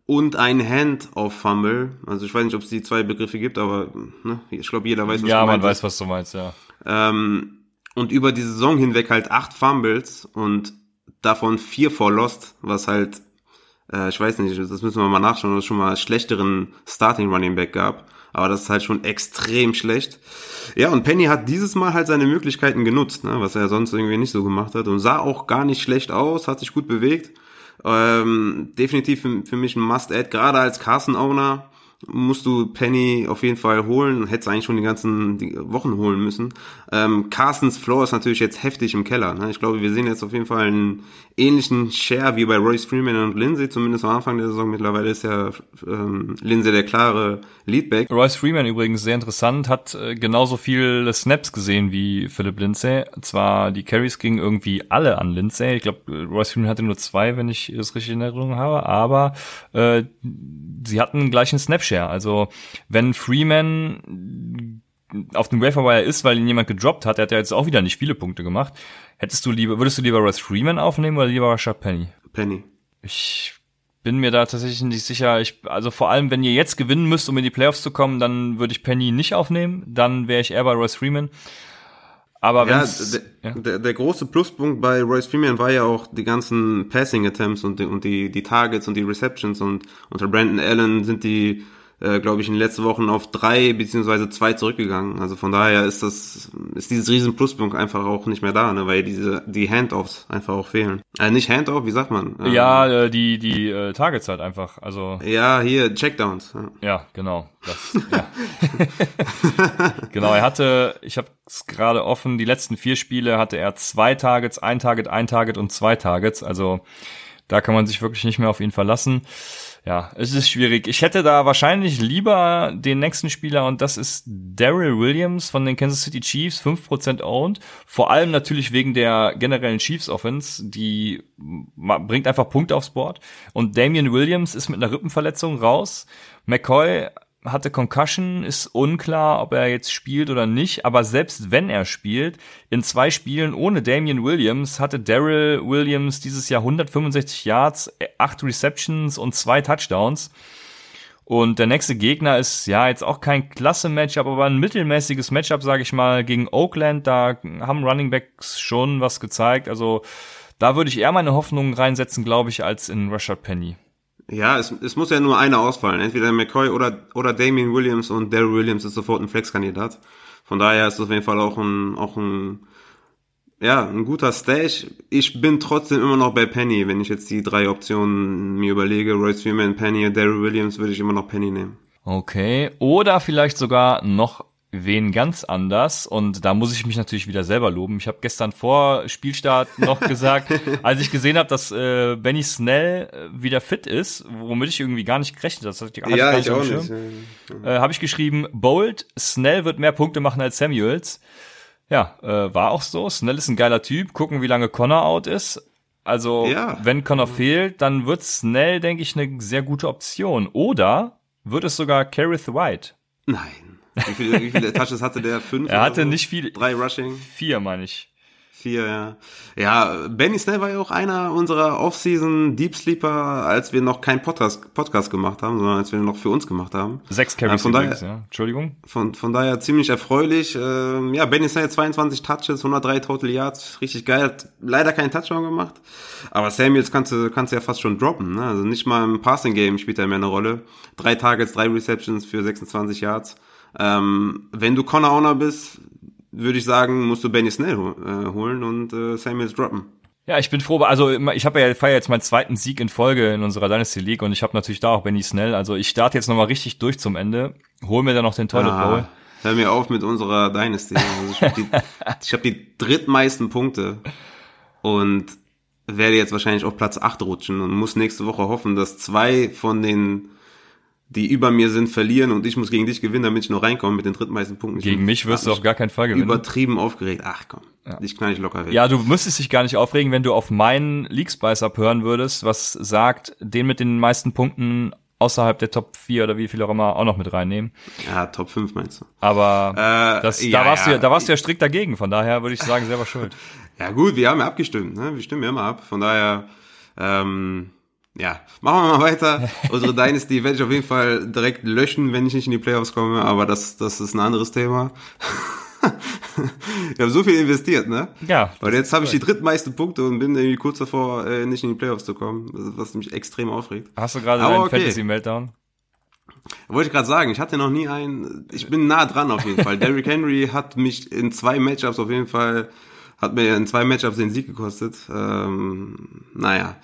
und ein Hand-off-Fumble. Also ich weiß nicht, ob es die zwei Begriffe gibt, aber ne, ich glaube, jeder weiß, was ja, du meinst. Ja, man weiß, was du meinst, ja. Ähm, und über die Saison hinweg halt acht Fumbles und davon vier for Lost, was halt, äh, ich weiß nicht, das müssen wir mal nachschauen, ob es schon mal schlechteren Starting Running Back gab. Aber das ist halt schon extrem schlecht. Ja, und Penny hat dieses Mal halt seine Möglichkeiten genutzt, ne, was er sonst irgendwie nicht so gemacht hat. Und sah auch gar nicht schlecht aus, hat sich gut bewegt. Ähm, definitiv für, für mich ein Must-Add, gerade als Carson-Owner musst du Penny auf jeden Fall holen. Hättest eigentlich schon die ganzen Wochen holen müssen. Ähm, Carstens Floor ist natürlich jetzt heftig im Keller. Ne? Ich glaube, wir sehen jetzt auf jeden Fall einen ähnlichen Share wie bei Royce Freeman und Lindsay, zumindest am Anfang der Saison. Mittlerweile ist ja ähm, Lindsay der klare Leadback. Royce Freeman übrigens sehr interessant, hat äh, genauso viele Snaps gesehen wie Philip Lindsay. Zwar die Carries gingen irgendwie alle an Lindsay. Ich glaube, Royce Freeman hatte nur zwei, wenn ich es richtig in Erinnerung habe, aber äh, sie hatten gleich einen Snapshare. Also wenn Freeman auf dem Waferwire ist, weil ihn jemand gedroppt hat, der hat ja jetzt auch wieder nicht viele Punkte gemacht. Hättest du lieber, würdest du lieber Royce Freeman aufnehmen oder lieber Rashad Penny? Penny. Ich bin mir da tatsächlich nicht sicher. Ich, also vor allem, wenn ihr jetzt gewinnen müsst, um in die Playoffs zu kommen, dann würde ich Penny nicht aufnehmen. Dann wäre ich eher bei Royce Freeman. Aber ja, der, ja. Der, der große Pluspunkt bei Royce Freeman war ja auch die ganzen Passing Attempts und die, und die, die Targets und die Receptions und unter Brandon Allen sind die äh, glaube ich, in den letzten Wochen auf drei beziehungsweise zwei zurückgegangen. Also von daher ist das, ist dieses riesen Pluspunkt einfach auch nicht mehr da, ne, weil diese, die Handoffs einfach auch fehlen. Äh, nicht Handoff, wie sagt man? Ähm, ja, äh, die, die äh, Targets halt einfach, also. Ja, hier, Checkdowns. Ja, ja genau. Das, ja. genau, er hatte, ich habe es gerade offen, die letzten vier Spiele hatte er zwei Targets, ein Target, ein Target und zwei Targets. Also da kann man sich wirklich nicht mehr auf ihn verlassen ja, es ist schwierig. Ich hätte da wahrscheinlich lieber den nächsten Spieler und das ist Daryl Williams von den Kansas City Chiefs, 5% owned. Vor allem natürlich wegen der generellen Chiefs Offense, die bringt einfach Punkte aufs Board. Und Damian Williams ist mit einer Rippenverletzung raus. McCoy hatte Concussion, ist unklar, ob er jetzt spielt oder nicht, aber selbst wenn er spielt, in zwei Spielen ohne Damian Williams hatte Daryl Williams dieses Jahr 165 Yards, acht Receptions und zwei Touchdowns. Und der nächste Gegner ist ja jetzt auch kein klasse Matchup, aber ein mittelmäßiges Matchup, sage ich mal, gegen Oakland. Da haben Running Backs schon was gezeigt. Also da würde ich eher meine Hoffnungen reinsetzen, glaube ich, als in Rashad Penny. Ja, es, es muss ja nur einer ausfallen. Entweder McCoy oder, oder Damien Williams und Daryl Williams ist sofort ein Flexkandidat. Von daher ist das auf jeden Fall auch ein, auch ein, ja, ein guter Stash. Ich bin trotzdem immer noch bei Penny. Wenn ich jetzt die drei Optionen mir überlege, Royce Freeman, Penny, Daryl Williams, würde ich immer noch Penny nehmen. Okay. Oder vielleicht sogar noch wen ganz anders und da muss ich mich natürlich wieder selber loben. Ich habe gestern vor Spielstart noch gesagt, als ich gesehen habe, dass äh, Benny Snell äh, wieder fit ist, womit ich irgendwie gar nicht gerechnet habe, das hatte ich, ja, ich auch nicht. Äh, habe ich geschrieben, Bold, Snell wird mehr Punkte machen als Samuels. Ja, äh, war auch so. Snell ist ein geiler Typ. Gucken, wie lange Connor out ist. Also, ja. wenn Connor fehlt, dann wird Snell, denke ich, eine sehr gute Option. Oder wird es sogar Kareth White? Nein. Wie viele, wie viele Touches hatte der? Fünf? Er hatte so? nicht viele. Drei Rushing? Vier, meine ich. Vier, ja. Ja, Benny Snell war ja auch einer unserer Off-Season Deep Sleeper, als wir noch keinen Podcast, Podcast gemacht haben, sondern als wir noch für uns gemacht haben. Sechs Carries äh, von daher, ja. Entschuldigung. Von, von daher ziemlich erfreulich. Äh, ja, Benny Snell 22 Touches, 103 Total Yards, richtig geil. Hat leider keinen Touchdown gemacht. Aber Samuels kannst du, kannst du ja fast schon droppen, ne? Also nicht mal im Passing Game spielt er mehr eine Rolle. Drei Targets, drei Receptions für 26 Yards. Ähm, wenn du Connor Owner bist, würde ich sagen, musst du Benny Snell äh, holen und äh, Samuels droppen. Ja, ich bin froh, also ich habe ja feier jetzt meinen zweiten Sieg in Folge in unserer Dynasty League und ich habe natürlich da auch Benny Snell. Also ich starte jetzt nochmal richtig durch zum Ende, hol mir dann noch den Toilet ah, Bowl. Hör mir auf mit unserer Dynasty. Also ich habe die, hab die drittmeisten Punkte und werde jetzt wahrscheinlich auf Platz 8 rutschen und muss nächste Woche hoffen, dass zwei von den die über mir sind, verlieren und ich muss gegen dich gewinnen, damit ich noch reinkomme mit den drittmeisten Punkten. Ich gegen mich wirst du auf gar keinen Fall gewinnen. Übertrieben aufgeregt. Ach komm, ja. dich knall ich locker weg. Ja, du müsstest dich gar nicht aufregen, wenn du auf meinen League Spice abhören würdest, was sagt, den mit den meisten Punkten außerhalb der Top 4 oder wie viel auch immer auch noch mit reinnehmen. Ja, Top 5 meinst du. Aber äh, das, ja, da warst ja. du da warst du ja strikt dagegen, von daher würde ich sagen, selber schuld. ja gut, wir haben ja abgestimmt, ne? Wir stimmen ja immer ab. Von daher ähm, ja, machen wir mal weiter. Unsere Dynasty werde ich auf jeden Fall direkt löschen, wenn ich nicht in die Playoffs komme, aber das, das ist ein anderes Thema. ich habe so viel investiert, ne? Ja. Und jetzt habe ich die drittmeisten Punkte und bin irgendwie kurz davor, äh, nicht in die Playoffs zu kommen, was mich extrem aufregt. Hast du gerade einen okay. Fantasy-Meltdown? Wollte ich gerade sagen, ich hatte noch nie einen, ich bin nah dran auf jeden Fall. Derrick Henry hat mich in zwei Matchups auf jeden Fall, hat mir in zwei Matchups den Sieg gekostet. Ähm, naja.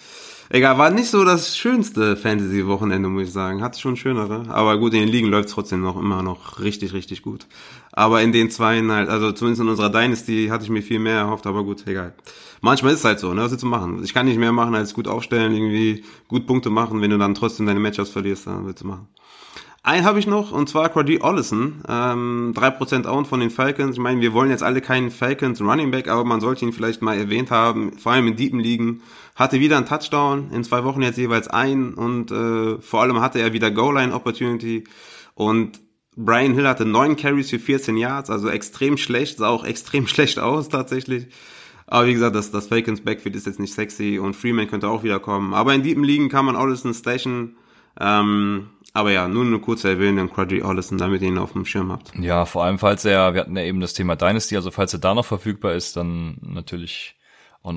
Egal, war nicht so das schönste Fantasy-Wochenende, muss ich sagen. Hat schon schönere. Aber gut, in den Ligen läuft trotzdem noch immer noch richtig, richtig gut. Aber in den zwei halt, also zumindest in unserer Dynasty hatte ich mir viel mehr erhofft, aber gut, egal. Manchmal ist es halt so, ne? Was willst du machen? Ich kann nicht mehr machen, als gut aufstellen, irgendwie gut Punkte machen. Wenn du dann trotzdem deine Matchups verlierst, dann willst du machen. Einen habe ich noch, und zwar Cordie Ollison, ähm, 3% Owned von den Falcons. Ich meine, wir wollen jetzt alle keinen Falcons Running Back, aber man sollte ihn vielleicht mal erwähnt haben, vor allem in deepen Ligen. Hatte wieder einen Touchdown, in zwei Wochen jetzt jeweils ein und äh, vor allem hatte er wieder Goal-Line-Opportunity und Brian Hill hatte neun Carries für 14 Yards, also extrem schlecht, sah auch extrem schlecht aus tatsächlich. Aber wie gesagt, das, das Falcons Backfield ist jetzt nicht sexy und Freeman könnte auch wieder kommen. Aber in deepen Ligen kann man Ollison stashen. Ähm, aber ja, nur eine kurze Erwähnung, Quadri Ollison, damit ihr ihn auf dem Schirm habt. Ja, vor allem, falls er, wir hatten ja eben das Thema Dynasty, also falls er da noch verfügbar ist, dann natürlich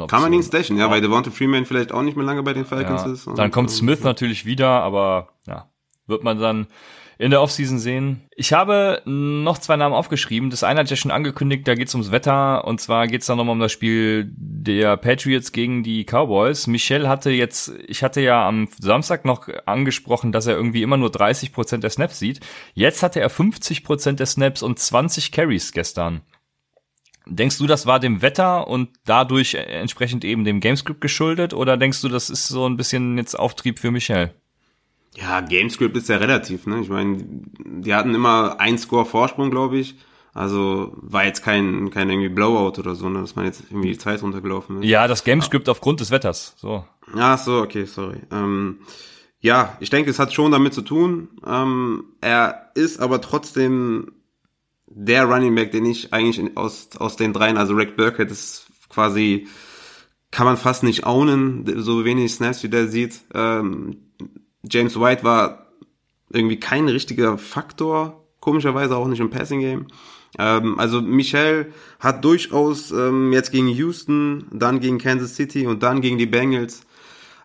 Kann man ihn stashen, ja, weil Devonta Freeman vielleicht auch nicht mehr lange bei den Falcons ja, ist. Dann kommt Smith natürlich wieder, aber ja, wird man dann in der Offseason sehen. Ich habe noch zwei Namen aufgeschrieben. Das eine hat ja schon angekündigt, da geht es ums Wetter und zwar geht es dann nochmal um das Spiel der Patriots gegen die Cowboys. Michel hatte jetzt, ich hatte ja am Samstag noch angesprochen, dass er irgendwie immer nur 30 Prozent der Snaps sieht. Jetzt hatte er 50 Prozent der Snaps und 20 Carries gestern. Denkst du, das war dem Wetter und dadurch entsprechend eben dem Gamescript geschuldet oder denkst du, das ist so ein bisschen jetzt Auftrieb für Michel? Ja, Gamescript ist ja relativ, ne? Ich meine, die hatten immer ein Score Vorsprung, glaube ich. Also war jetzt kein, kein irgendwie Blowout oder so, ne, dass man jetzt irgendwie die Zeit runtergelaufen ist. Ja, das Gamescript ah. aufgrund des Wetters. So. Ach so, okay, sorry. Ähm, ja, ich denke, es hat schon damit zu tun. Ähm, er ist aber trotzdem der Running Back, den ich eigentlich aus, aus den dreien, also Rick Burkett ist quasi, kann man fast nicht ownen, so wenig Snaps wie der sieht. Ähm, James White war irgendwie kein richtiger Faktor, komischerweise auch nicht im Passing Game. Ähm, also Michel hat durchaus ähm, jetzt gegen Houston, dann gegen Kansas City und dann gegen die Bengals,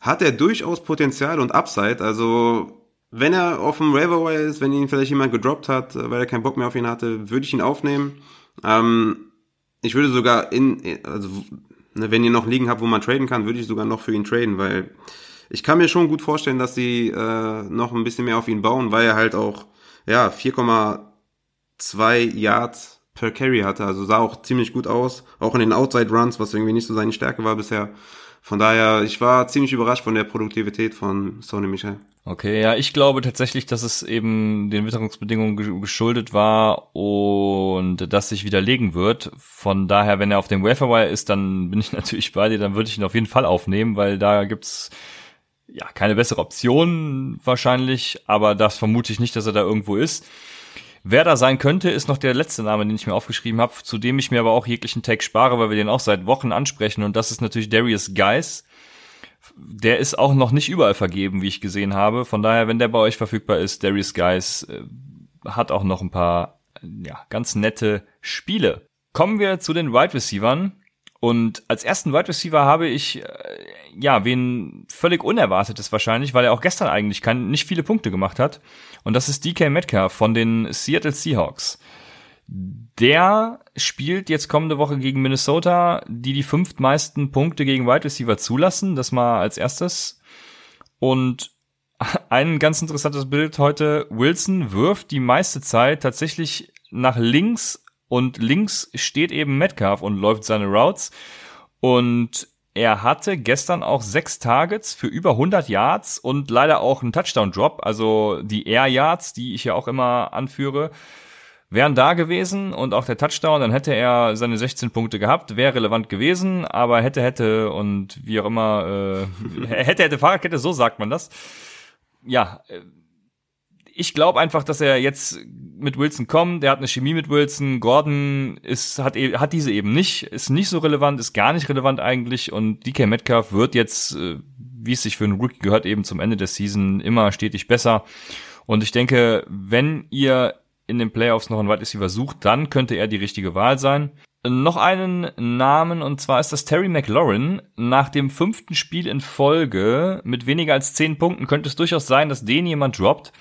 hat er durchaus Potenzial und Upside. Also wenn er auf dem Waiver ist, wenn ihn vielleicht jemand gedroppt hat, weil er keinen Bock mehr auf ihn hatte, würde ich ihn aufnehmen. Ähm, ich würde sogar in, also ne, wenn ihr noch liegen habt, wo man traden kann, würde ich sogar noch für ihn traden, weil ich kann mir schon gut vorstellen, dass sie äh, noch ein bisschen mehr auf ihn bauen, weil er halt auch ja 4,2 Yards per Carry hatte. Also sah auch ziemlich gut aus, auch in den Outside Runs, was irgendwie nicht so seine Stärke war bisher. Von daher, ich war ziemlich überrascht von der Produktivität von Sony Michel. Okay, ja, ich glaube tatsächlich, dass es eben den Witterungsbedingungen geschuldet war und das sich widerlegen wird. Von daher, wenn er auf dem Waferwire ist, dann bin ich natürlich bei dir, dann würde ich ihn auf jeden Fall aufnehmen, weil da gibt's ja, keine bessere Option wahrscheinlich, aber das vermute ich nicht, dass er da irgendwo ist. Wer da sein könnte, ist noch der letzte Name, den ich mir aufgeschrieben habe, zu dem ich mir aber auch jeglichen Tag spare, weil wir den auch seit Wochen ansprechen. Und das ist natürlich Darius Geis. Der ist auch noch nicht überall vergeben, wie ich gesehen habe. Von daher, wenn der bei euch verfügbar ist, Darius Geis äh, hat auch noch ein paar ja, ganz nette Spiele. Kommen wir zu den Wide Receivern. Und als ersten Wide Receiver habe ich, äh, ja, wen völlig Unerwartetes wahrscheinlich, weil er auch gestern eigentlich kein, nicht viele Punkte gemacht hat. Und das ist DK Metcalf von den Seattle Seahawks. Der spielt jetzt kommende Woche gegen Minnesota, die die fünftmeisten Punkte gegen Wide Receiver zulassen. Das mal als erstes. Und ein ganz interessantes Bild heute. Wilson wirft die meiste Zeit tatsächlich nach links und links steht eben Metcalf und läuft seine Routes. Und er hatte gestern auch sechs Targets für über 100 Yards und leider auch einen Touchdown-Drop. Also die Air Yards, die ich ja auch immer anführe, wären da gewesen und auch der Touchdown, dann hätte er seine 16 Punkte gehabt, wäre relevant gewesen, aber hätte, hätte und wie auch immer, äh, hätte, hätte Fahrradkette, so sagt man das. Ja, äh, ich glaube einfach, dass er jetzt mit Wilson kommt. Der hat eine Chemie mit Wilson. Gordon ist, hat, e, hat diese eben nicht, ist nicht so relevant, ist gar nicht relevant eigentlich. Und DK Metcalf wird jetzt, äh, wie es sich für einen Rookie gehört, eben zum Ende der Season immer stetig besser. Und ich denke, wenn ihr in den Playoffs noch einen Wide Receiver sucht, dann könnte er die richtige Wahl sein. Noch einen Namen, und zwar ist das Terry McLaurin. Nach dem fünften Spiel in Folge mit weniger als zehn Punkten könnte es durchaus sein, dass den jemand droppt.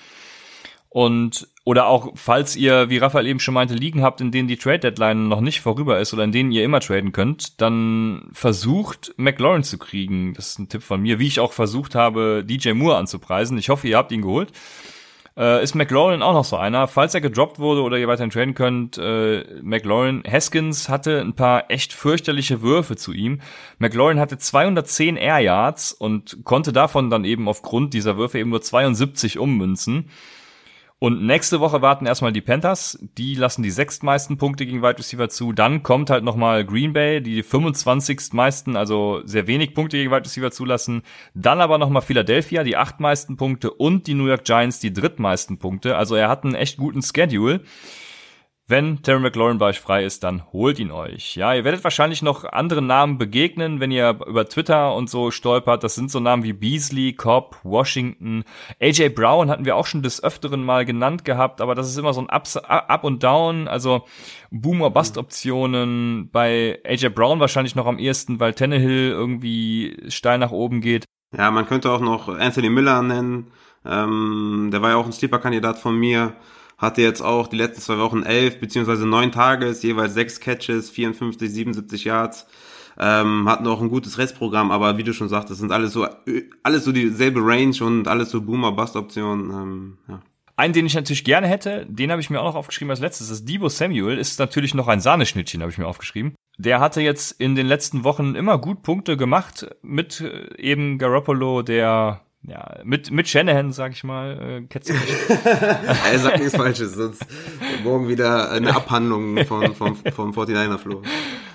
Und oder auch, falls ihr, wie Raphael eben schon meinte, Ligen habt, in denen die Trade Deadline noch nicht vorüber ist oder in denen ihr immer traden könnt, dann versucht McLaurin zu kriegen. Das ist ein Tipp von mir, wie ich auch versucht habe, DJ Moore anzupreisen. Ich hoffe, ihr habt ihn geholt. Äh, ist McLaurin auch noch so einer? Falls er gedroppt wurde oder ihr weiterhin traden könnt, äh, McLaurin, Haskins hatte ein paar echt fürchterliche Würfe zu ihm. McLaurin hatte 210 Air Yards und konnte davon dann eben aufgrund dieser Würfe eben nur 72 ummünzen. Und nächste Woche warten erstmal die Panthers. Die lassen die sechstmeisten Punkte gegen Wide Receiver zu. Dann kommt halt nochmal Green Bay, die 25. meisten, also sehr wenig Punkte gegen Wide Receiver zulassen. Dann aber nochmal Philadelphia, die achtmeisten Punkte und die New York Giants, die drittmeisten Punkte. Also er hat einen echt guten Schedule. Wenn Terry McLaurin bei euch frei ist, dann holt ihn euch. Ja, ihr werdet wahrscheinlich noch andere Namen begegnen, wenn ihr über Twitter und so stolpert. Das sind so Namen wie Beasley, Cobb, Washington. AJ Brown hatten wir auch schon des Öfteren mal genannt gehabt, aber das ist immer so ein Ups, Up und Down, also Boomer-Bust-Optionen. Bei AJ Brown wahrscheinlich noch am ehesten, weil Tannehill irgendwie steil nach oben geht. Ja, man könnte auch noch Anthony Miller nennen. Ähm, der war ja auch ein Sleeper-Kandidat von mir hatte jetzt auch die letzten zwei Wochen elf beziehungsweise neun Tages, jeweils sechs Catches, 54, 77 Yards. Ähm, hatten auch ein gutes Restprogramm, aber wie du schon sagtest, sind alles so alles so dieselbe Range und alles so Boomer-Bust-Optionen. Ähm, ja. Einen, den ich natürlich gerne hätte, den habe ich mir auch noch aufgeschrieben als letztes, das Debo Samuel, ist natürlich noch ein Sahneschnittchen, habe ich mir aufgeschrieben. Der hatte jetzt in den letzten Wochen immer gut Punkte gemacht mit äh, eben Garoppolo, der ja, mit, mit Shanahan, sag ich mal, äh, ketzerisch. er sagt nichts Falsches, sonst morgen wieder eine Abhandlung von, vom, vom 49er Flo.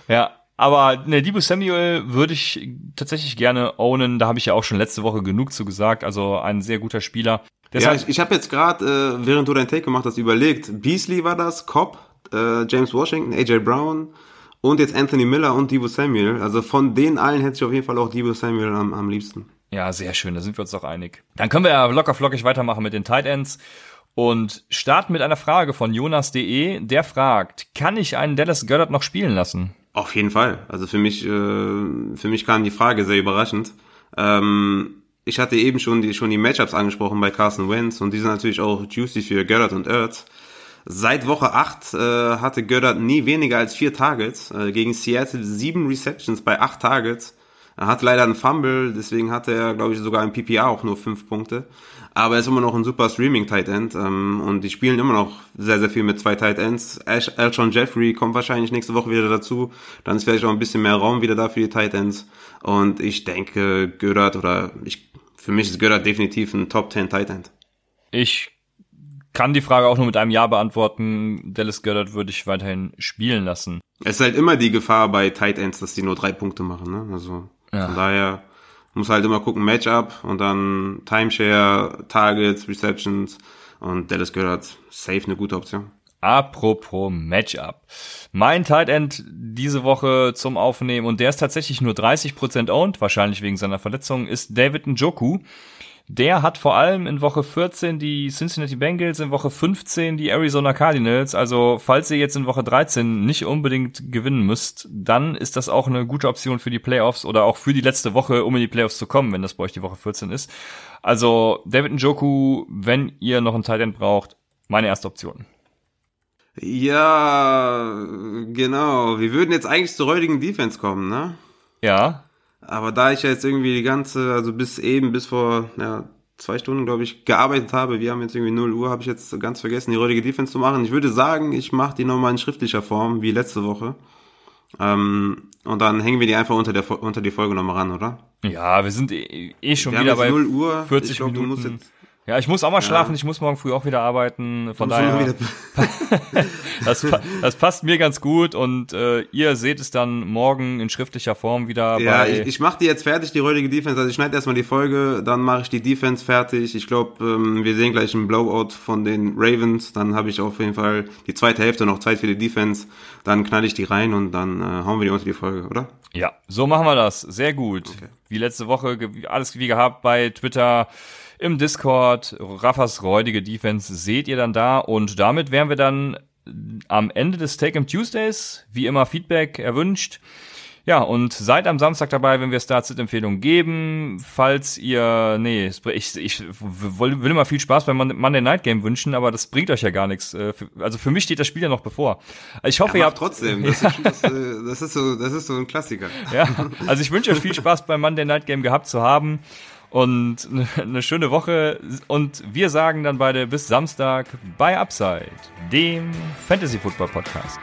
Ja, aber ne, Debo Samuel würde ich tatsächlich gerne ownen. Da habe ich ja auch schon letzte Woche genug zu gesagt. Also ein sehr guter Spieler. Deshalb, ja, ich, ich habe jetzt gerade, äh, während du dein Take gemacht hast, überlegt. Beasley war das, Cobb, äh, James Washington, AJ Brown und jetzt Anthony Miller und Debo Samuel. Also von den allen hätte ich auf jeden Fall auch Debo Samuel am, am liebsten. Ja, sehr schön, da sind wir uns doch einig. Dann können wir ja locker flockig weitermachen mit den Tight Ends und starten mit einer Frage von Jonas.de. Der fragt, kann ich einen Dallas Goddard noch spielen lassen? Auf jeden Fall. Also für mich, äh, für mich kam die Frage sehr überraschend. Ähm, ich hatte eben schon die, schon die Matchups angesprochen bei Carson Wentz und die sind natürlich auch juicy für Goddard und Ertz. Seit Woche 8 äh, hatte Goddard nie weniger als vier Targets. Äh, gegen Seattle sieben Receptions bei acht Targets. Er hat leider einen Fumble, deswegen hatte er, glaube ich, sogar im PPA auch nur fünf Punkte. Aber er ist immer noch ein super Streaming-Tight End ähm, und die spielen immer noch sehr, sehr viel mit zwei Tight Ends. Elton Jeffrey kommt wahrscheinlich nächste Woche wieder dazu. Dann ist vielleicht auch ein bisschen mehr Raum wieder da für die Tight Ends. Und ich denke, Görat oder ich, für mich ist Görat definitiv ein Top 10 Tight End. Ich kann die Frage auch nur mit einem Ja beantworten. Dallas Goddard würde ich weiterhin spielen lassen. Es ist halt immer die Gefahr bei Tight Ends, dass die nur drei Punkte machen. Ne? Also ja. Von daher muss halt immer gucken, Matchup und dann Timeshare, Targets, Receptions und Dallas gehört safe eine gute Option. Apropos Matchup. Mein Tight End diese Woche zum Aufnehmen und der ist tatsächlich nur 30% owned, wahrscheinlich wegen seiner Verletzung, ist David Njoku. Der hat vor allem in Woche 14 die Cincinnati Bengals, in Woche 15 die Arizona Cardinals. Also falls ihr jetzt in Woche 13 nicht unbedingt gewinnen müsst, dann ist das auch eine gute Option für die Playoffs oder auch für die letzte Woche, um in die Playoffs zu kommen, wenn das bei euch die Woche 14 ist. Also David Njoku, wenn ihr noch einen Tight End braucht, meine erste Option. Ja, genau. Wir würden jetzt eigentlich zur heutigen Defense kommen, ne? Ja. Aber da ich ja jetzt irgendwie die ganze, also bis eben, bis vor ja, zwei Stunden, glaube ich, gearbeitet habe, wir haben jetzt irgendwie 0 Uhr, habe ich jetzt ganz vergessen, die heutige Defense zu machen. Ich würde sagen, ich mache die nochmal in schriftlicher Form, wie letzte Woche. Ähm, und dann hängen wir die einfach unter, der, unter die Folge nochmal ran, oder? Ja, wir sind eh, eh schon wir wieder bei 0 Uhr. 40 ich glaub, Minuten. Ja, ich muss auch mal schlafen, ja. ich muss morgen früh auch wieder arbeiten. Von daher. das, das, passt mir ganz gut und äh, ihr seht es dann morgen in schriftlicher Form wieder. Ja, ich, ich mache die jetzt fertig, die heutige Defense. Also ich schneide erstmal die Folge, dann mache ich die Defense fertig. Ich glaube, ähm, wir sehen gleich einen Blowout von den Ravens. Dann habe ich auf jeden Fall die zweite Hälfte noch Zeit für die Defense. Dann knall ich die rein und dann äh, hauen wir die unter die Folge, oder? Ja, so machen wir das. Sehr gut. Okay. Wie letzte Woche, alles wie gehabt bei Twitter im Discord. Raffas räudige Defense seht ihr dann da. Und damit wären wir dann am Ende des Take-Em Tuesdays. Wie immer Feedback erwünscht. Ja, und seid am Samstag dabei, wenn wir Start-Sit-Empfehlungen geben. Falls ihr, nee, ich, ich will, will immer viel Spaß beim Monday Night Game wünschen, aber das bringt euch ja gar nichts. Äh, also für mich steht das Spiel ja noch bevor. Ich hoffe, ja, ihr habt trotzdem. Das, ist, das, äh, das, ist so, das ist so ein Klassiker. Ja, also ich wünsche euch viel Spaß beim Monday Night Game gehabt zu haben und eine schöne Woche. Und wir sagen dann beide bis Samstag bei Upside, dem Fantasy Football Podcast.